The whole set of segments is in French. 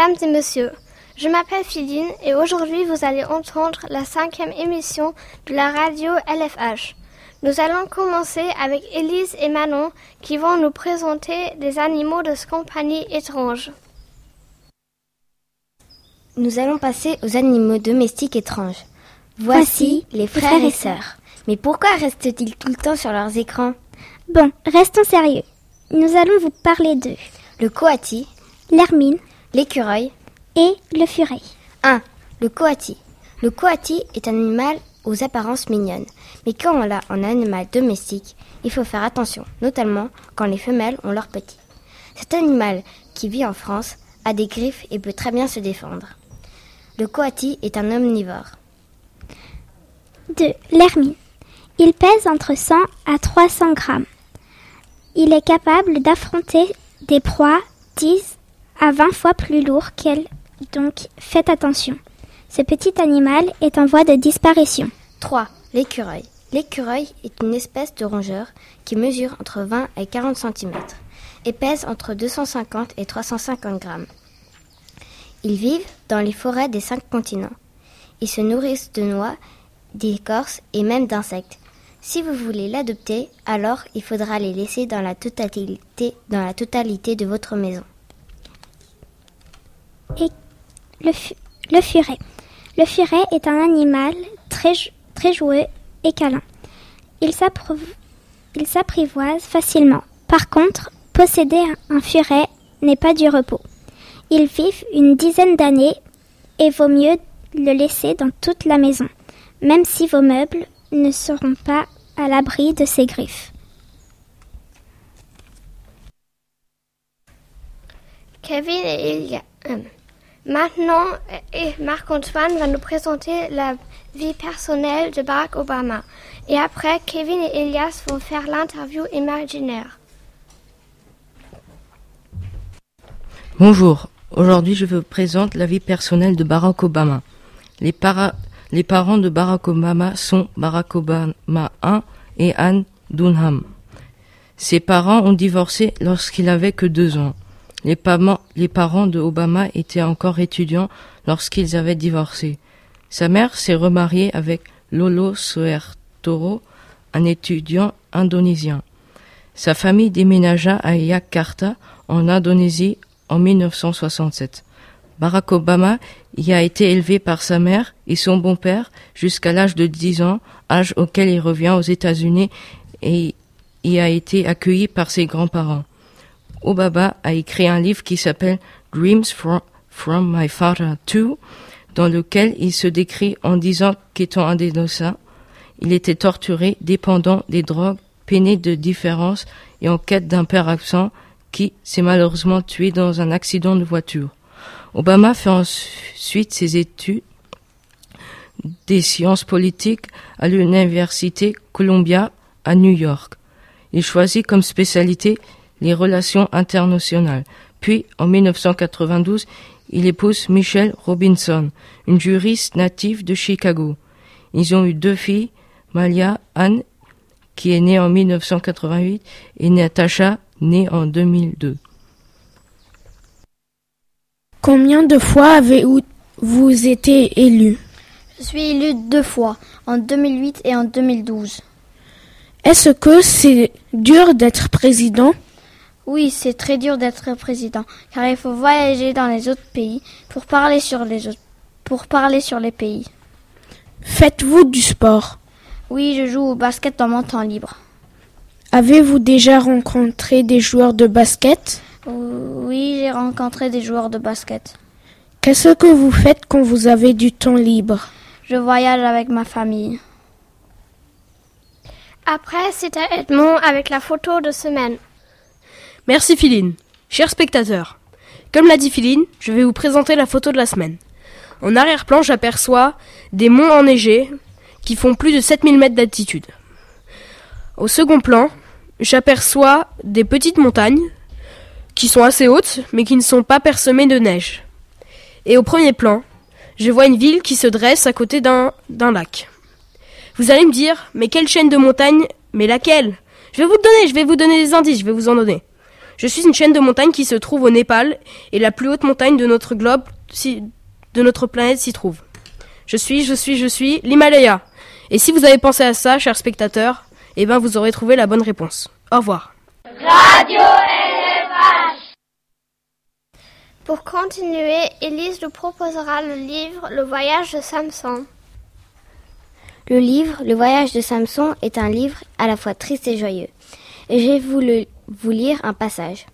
Mesdames et messieurs. Je m'appelle Filine et aujourd'hui vous allez entendre la cinquième émission de la radio LFH. Nous allons commencer avec Élise et Manon qui vont nous présenter des animaux de compagnie étranges. Nous allons passer aux animaux domestiques étranges. Voici les frères et sœurs. Mais pourquoi restent-ils tout le temps sur leurs écrans? Bon, restons sérieux. Nous allons vous parler d'eux. Le coati, l'hermine, l'écureuil et le furet. 1. Le coati. Le coati est un animal aux apparences mignonnes. Mais quand on l'a en animal domestique, il faut faire attention, notamment quand les femelles ont leurs petits. Cet animal, qui vit en France, a des griffes et peut très bien se défendre. Le coati est un omnivore. 2. L'hermine. Il pèse entre 100 à 300 grammes. Il est capable d'affronter des proies 10 à 20 fois plus lourds qu'elle, donc faites attention. Ce petit animal est en voie de disparition. 3. L'écureuil. L'écureuil est une espèce de rongeur qui mesure entre 20 et 40 cm et pèse entre 250 et 350 grammes. Ils vivent dans les forêts des cinq continents. Ils se nourrissent de noix, d'écorces et même d'insectes. Si vous voulez l'adopter, alors il faudra les laisser dans la totalité de votre maison. Le, furet. Le furet est un animal très, très joueux et câlin. Il s'apprivoise facilement. Par contre, posséder un furet n'est pas du repos. Ils vivent une dizaine d'années et vaut mieux le laisser dans toute la maison, même si vos meubles ne seront pas à l'abri de ses griffes. Maintenant, Marc-Antoine va nous présenter la vie personnelle de Barack Obama. Et après, Kevin et Elias vont faire l'interview imaginaire. Bonjour, aujourd'hui je vous présente la vie personnelle de Barack Obama. Les, les parents de Barack Obama sont Barack Obama I et Anne Dunham. Ses parents ont divorcé lorsqu'il avait que deux ans. Les, parents de Obama étaient encore étudiants lorsqu'ils avaient divorcé. Sa mère s'est remariée avec Lolo Soertoro, un étudiant indonésien. Sa famille déménagea à Jakarta, en Indonésie, en 1967. Barack Obama y a été élevé par sa mère et son bon-père jusqu'à l'âge de 10 ans, âge auquel il revient aux États-Unis et y a été accueilli par ses grands-parents. Obama a écrit un livre qui s'appelle Dreams from, My Father Too, dans lequel il se décrit en disant qu'étant un des il était torturé, dépendant des drogues, peiné de différence et en quête d'un père absent qui s'est malheureusement tué dans un accident de voiture. Obama fait ensuite ses études des sciences politiques à l'université Columbia à New York. Il choisit comme spécialité les relations internationales. Puis, en 1992, il épouse Michelle Robinson, une juriste native de Chicago. Ils ont eu deux filles, Malia Anne, qui est née en 1988, et Natasha, née en 2002. Combien de fois avez-vous été élu Je suis élu deux fois, en 2008 et en 2012. Est-ce que c'est dur d'être président? Oui, c'est très dur d'être président, car il faut voyager dans les autres pays pour parler sur les autres, pour parler sur les pays. Faites-vous du sport? Oui, je joue au basket dans mon temps libre. Avez-vous déjà rencontré des joueurs de basket? Oui, j'ai rencontré des joueurs de basket. Qu'est-ce que vous faites quand vous avez du temps libre? Je voyage avec ma famille. Après, c'est à Edmond avec la photo de semaine. Merci Philine. Chers spectateurs, comme l'a dit Philine, je vais vous présenter la photo de la semaine. En arrière-plan, j'aperçois des monts enneigés qui font plus de 7000 mètres d'altitude. Au second plan, j'aperçois des petites montagnes qui sont assez hautes mais qui ne sont pas parsemées de neige. Et au premier plan, je vois une ville qui se dresse à côté d'un lac. Vous allez me dire, mais quelle chaîne de montagnes? Mais laquelle? Je vais vous donner, je vais vous donner des indices, je vais vous en donner. Je suis une chaîne de montagnes qui se trouve au Népal et la plus haute montagne de notre globe, si, de notre planète s'y trouve. Je suis, je suis, je suis l'Himalaya. Et si vous avez pensé à ça, chers spectateurs, eh ben vous aurez trouvé la bonne réponse. Au revoir. Radio LFH Pour continuer, Elise nous proposera le livre Le voyage de Samson. Le livre Le voyage de Samson est un livre à la fois triste et joyeux. Et j'ai voulu vous lire un passage.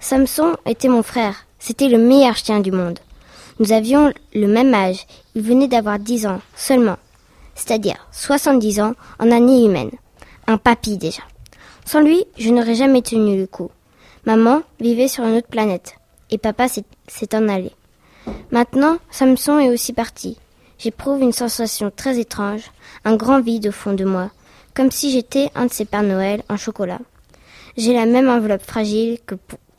Samson était mon frère. C'était le meilleur chien du monde. Nous avions le même âge. Il venait d'avoir dix ans seulement. C'est-à-dire soixante-dix ans en année humaine. Un papy déjà. Sans lui, je n'aurais jamais tenu le coup. Maman vivait sur une autre planète. Et papa s'est en allé. Maintenant, Samson est aussi parti. J'éprouve une sensation très étrange, un grand vide au fond de moi, comme si j'étais un de ces Pères Noël en chocolat. J'ai la même enveloppe fragile que,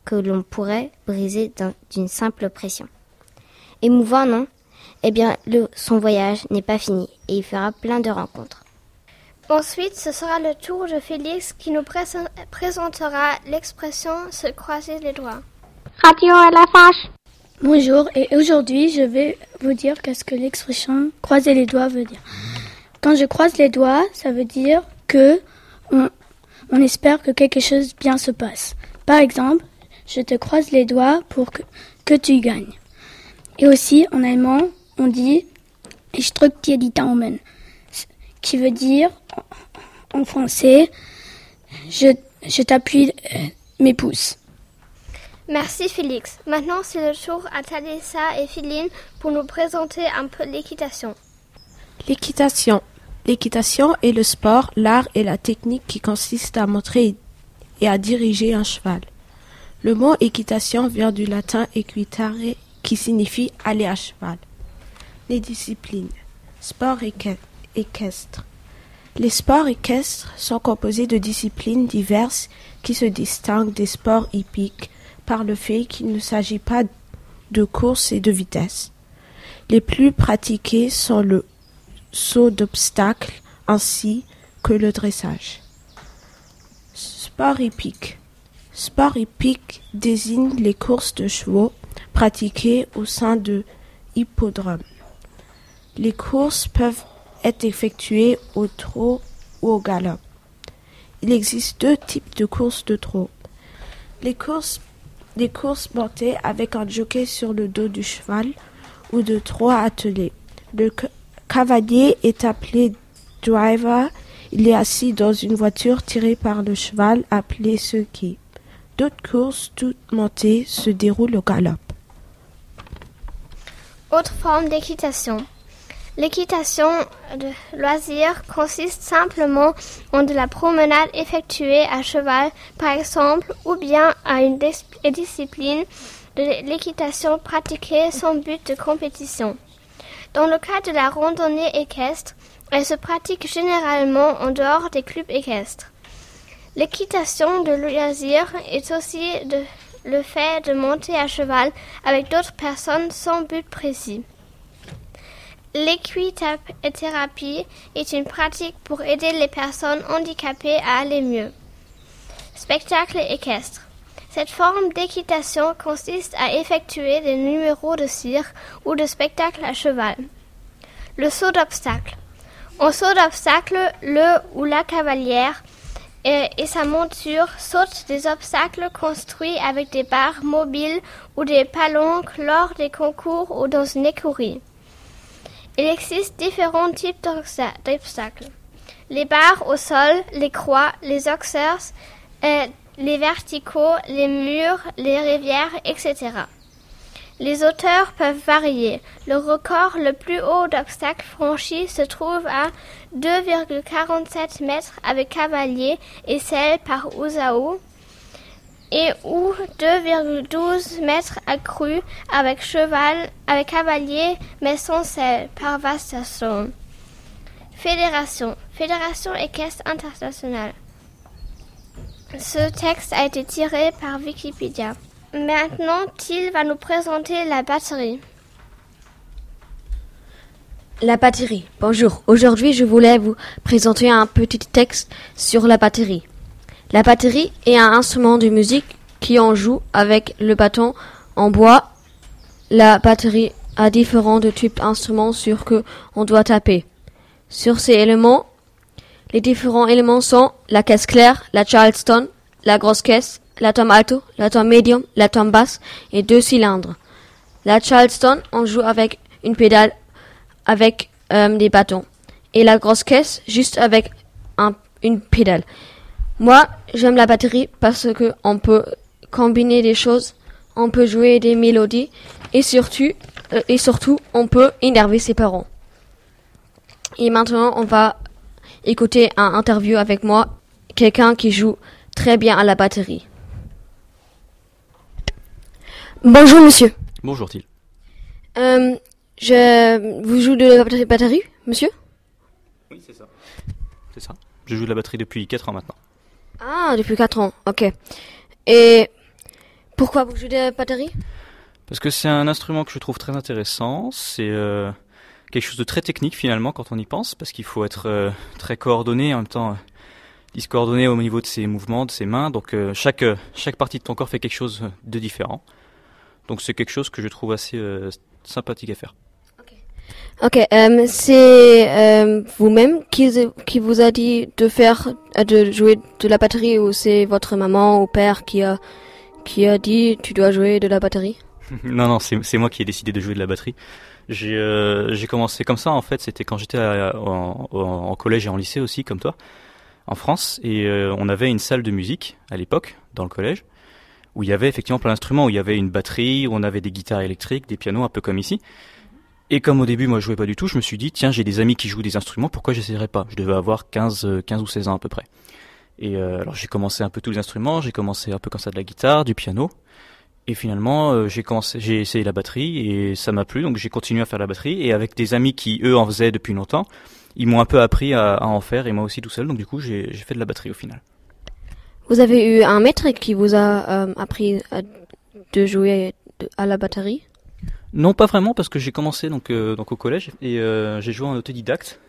que l'on pourrait briser d'une simple pression. Émouvant, non? Eh bien, le, son voyage n'est pas fini et il fera plein de rencontres. Ensuite, ce sera le tour de Félix qui nous présentera l'expression se croiser les doigts. Radio LFH Bonjour et aujourd'hui je vais vous dire qu'est-ce que l'expression croiser les doigts veut dire. Quand je croise les doigts, ça veut dire que on, espère que quelque chose bien se passe. Par exemple, je te croise les doigts pour que, que tu gagnes. Et aussi en allemand, on dit Ich drück dir die Daumen, qui veut dire en français je, je t'appuie euh, mes pouces. Merci Félix. Maintenant, c'est le tour à Thalissa et Philine pour nous présenter un peu l'équitation. L'équitation. L'équitation est le sport, l'art et la technique qui consiste à montrer et à diriger un cheval. Le mot équitation vient du latin equitare qui signifie aller à cheval. Les disciplines. Sport équestre. Les sports équestres sont composés de disciplines diverses qui se distinguent des sports hippiques par le fait qu'il ne s'agit pas de course et de vitesse. Les plus pratiqués sont le saut d'obstacle ainsi que le dressage. Sport hippique. Sport hippique désigne les courses de chevaux pratiquées au sein de hippodromes. Les courses peuvent être effectuées au trot ou au galop. Il existe deux types de courses de trot. Les courses des courses montées avec un jockey sur le dos du cheval ou de trois attelés. Le cavalier est appelé driver. Il est assis dans une voiture tirée par le cheval appelé sulky. D'autres courses toutes montées se déroulent au galop. Autre forme d'équitation. L'équitation de loisir consiste simplement en de la promenade effectuée à cheval, par exemple, ou bien à une discipline de l'équitation pratiquée sans but de compétition. Dans le cas de la randonnée équestre, elle se pratique généralement en dehors des clubs équestres. L'équitation de loisir est aussi le fait de monter à cheval avec d'autres personnes sans but précis. L'équithérapie est une pratique pour aider les personnes handicapées à aller mieux. Spectacle équestre. Cette forme d'équitation consiste à effectuer des numéros de cirque ou de spectacle à cheval. Le saut d'obstacle. En saut d'obstacle, le ou la cavalière et, sa monture sautent des obstacles construits avec des barres mobiles ou des palanques lors des concours ou dans une écurie. Il existe différents types d'obstacles. Les barres au sol, les croix, les oxers, les verticaux, les murs, les rivières, etc. Les hauteurs peuvent varier. Le record le plus haut d'obstacles franchis se trouve à 2,47 mètres avec cavalier et selle par Ouzao et ou 2,12 mètres accru avec cheval, avec cavalier, mais sans selle, par Vastasson. Fédération, Fédération équestre internationale. Ce texte a été tiré par Wikipédia. Maintenant, Thiel va nous présenter la batterie. La batterie. Bonjour. Aujourd'hui, je voulais vous présenter un petit texte sur la batterie. La batterie est un instrument de musique qui en joue avec le bâton en bois. La batterie a différents types d'instruments sur que on doit taper. Sur ces éléments, les différents éléments sont la caisse claire, la Charleston, la grosse caisse, la tom alto, la tom medium, la tom basse et deux cylindres. La Charleston, on joue avec une pédale avec euh, des bâtons. Et la grosse caisse, juste avec un, une pédale. Moi, j'aime la batterie parce que on peut combiner des choses, on peut jouer des mélodies et surtout, euh, et surtout, on peut énerver ses parents. Et maintenant, on va écouter un interview avec moi, quelqu'un qui joue très bien à la batterie. Bonjour monsieur. Bonjour Thiel. Euh, je vous jouez de la batterie, monsieur? Oui, c'est ça. C'est ça. Je joue de la batterie depuis 4 ans maintenant. Ah, depuis 4 ans, ok. Et pourquoi vous jouez de la batterie? Parce que c'est un instrument que je trouve très intéressant. C'est euh, quelque chose de très technique finalement quand on y pense, parce qu'il faut être euh, très coordonné en même temps. Euh, discoordonné au niveau de ses mouvements, de ses mains. Donc euh, chaque chaque partie de ton corps fait quelque chose de différent. Donc c'est quelque chose que je trouve assez euh, sympathique à faire. Ok, euh, c'est euh, vous-même qui, qui vous a dit de faire, euh, de jouer de la batterie ou c'est votre maman ou père qui a, qui a dit tu dois jouer de la batterie? Non, non, c'est moi qui ai décidé de jouer de la batterie. J'ai euh, j'ai commencé comme ça en fait, c'était quand j'étais en, collège et en lycée aussi comme toi, en France, et euh, on avait une salle de musique à l'époque dans le collège où il y avait effectivement plein d'instruments, où il y avait une batterie, où on avait des guitares électriques, des pianos un peu comme ici. Et comme au début, moi, je jouais pas du tout, je me suis dit, tiens, j'ai des amis qui jouent des instruments, pourquoi j'essayerais pas? Je devais avoir 15, 15 ou 16 ans à peu près. Et euh, alors j'ai commencé un peu tous les instruments, j'ai commencé un peu comme ça de la guitare, du piano. Et finalement, euh, j'ai commencé, j'ai essayé la batterie et ça m'a plu, donc j'ai continué à faire la batterie. Et avec des amis qui eux en faisaient depuis longtemps, ils m'ont un peu appris à, à, en faire et moi aussi tout seul. Donc du coup, j'ai fait de la batterie au final. Vous avez eu un maître qui vous a euh, appris à, de jouer à la batterie? Non, pas vraiment, parce que j'ai commencé donc, euh, donc au collège et j'ai joué en autodidacte.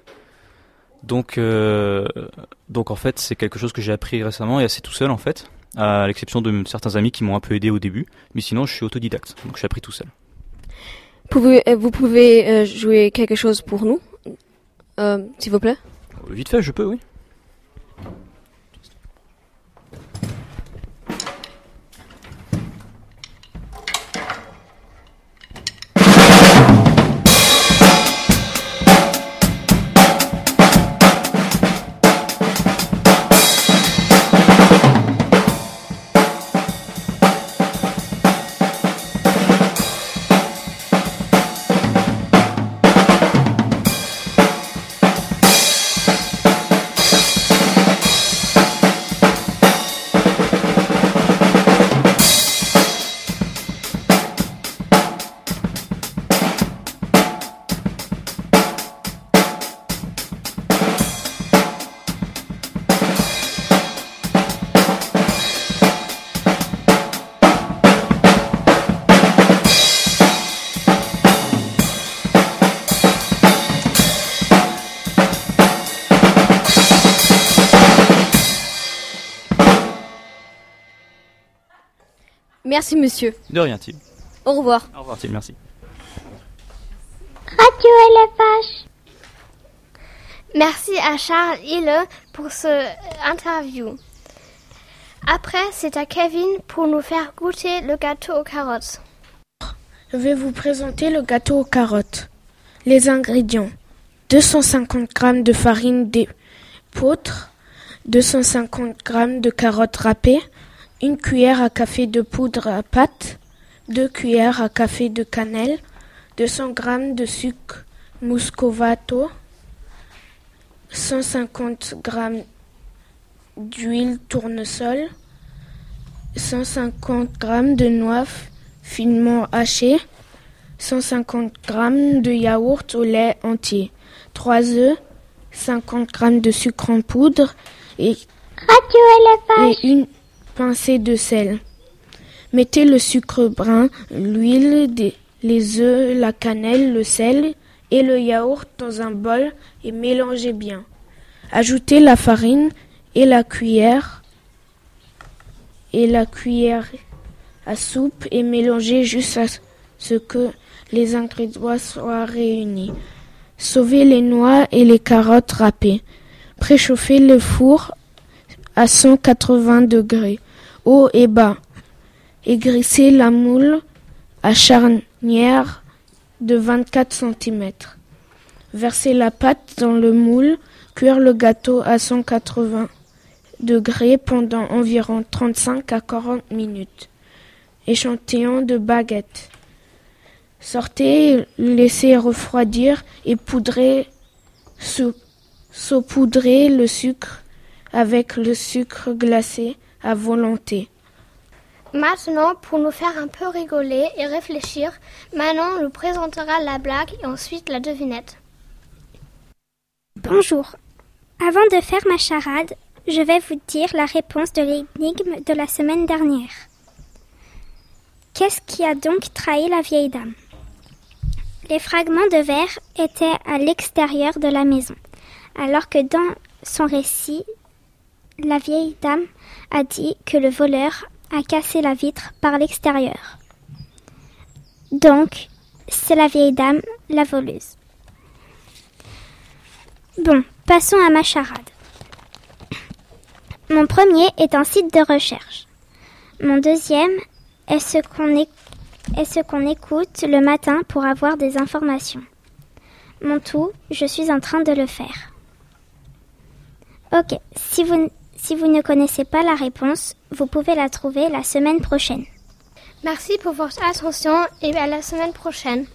Donc, donc en fait, c'est quelque chose que j'ai appris récemment et assez tout seul en fait, à l'exception de certains amis qui m'ont un peu aidé au début. Mais sinon, je suis autodidacte, donc j'ai appris tout seul. Pouvez, vous pouvez jouer quelque chose pour nous, s'il vous plaît? Vite fait, je peux, oui. Merci, monsieur. De rien, Tim. Au revoir. Au revoir, Tim, merci. Radio LFH. Merci à Charles Hille pour ce interview. Après, c'est à Kevin pour nous faire goûter le gâteau aux carottes. Je vais vous présenter le gâteau aux carottes. Les ingrédients 250 g de farine d'épeautre, 250 g de carottes râpées, une cuillère à café de poudre à pâte, deux cuillères à café de cannelle, 200 g de sucre muscovato, 150 g d'huile tournesol, 150 g de noix finement hachées, 150 g de yaourt au lait entier, 3 œufs, 50 g de sucre en poudre et, et une pincée de sel. Mettez le sucre brun, l'huile, les œufs, la cannelle, le sel et le yaourt dans un bol et mélangez bien. Ajoutez la farine et la cuillère et la cuillère à soupe et mélanger jusqu'à ce que les ingrédients soient réunis. Sauvez les noix et les carottes râpées. Préchauffez le four à 180 degrés, haut et bas. Aigrissez la moule à charnière de 24 cm. Versez la pâte dans le moule, cuire le gâteau à 180 degrés pendant environ 35 à 40 minutes. Échantillon de baguette. Sortez, laissez refroidir et poudrez, saupoudrez le sucre avec le sucre glacé à volonté. Maintenant, pour nous faire un peu rigoler et réfléchir, Manon nous présentera la blague et ensuite la devinette. Bonjour. Avant de faire ma charade, je vais vous dire la réponse de l'énigme de la semaine dernière. Qu'est-ce qui a donc trahi la vieille dame? Les fragments de verre étaient à l'extérieur de la maison, alors que dans son récit, la vieille dame a dit que le voleur a cassé la vitre par l'extérieur. Donc, c'est la vieille dame, la voleuse. Bon, passons à ma charade. Mon premier est un site de recherche. Mon deuxième est ce qu'on écoute le matin pour avoir des informations. Mon tout, je suis en train de le faire. Ok, si vous, si vous ne connaissez pas la réponse, vous pouvez la trouver la semaine prochaine. Merci pour votre attention et à la semaine prochaine.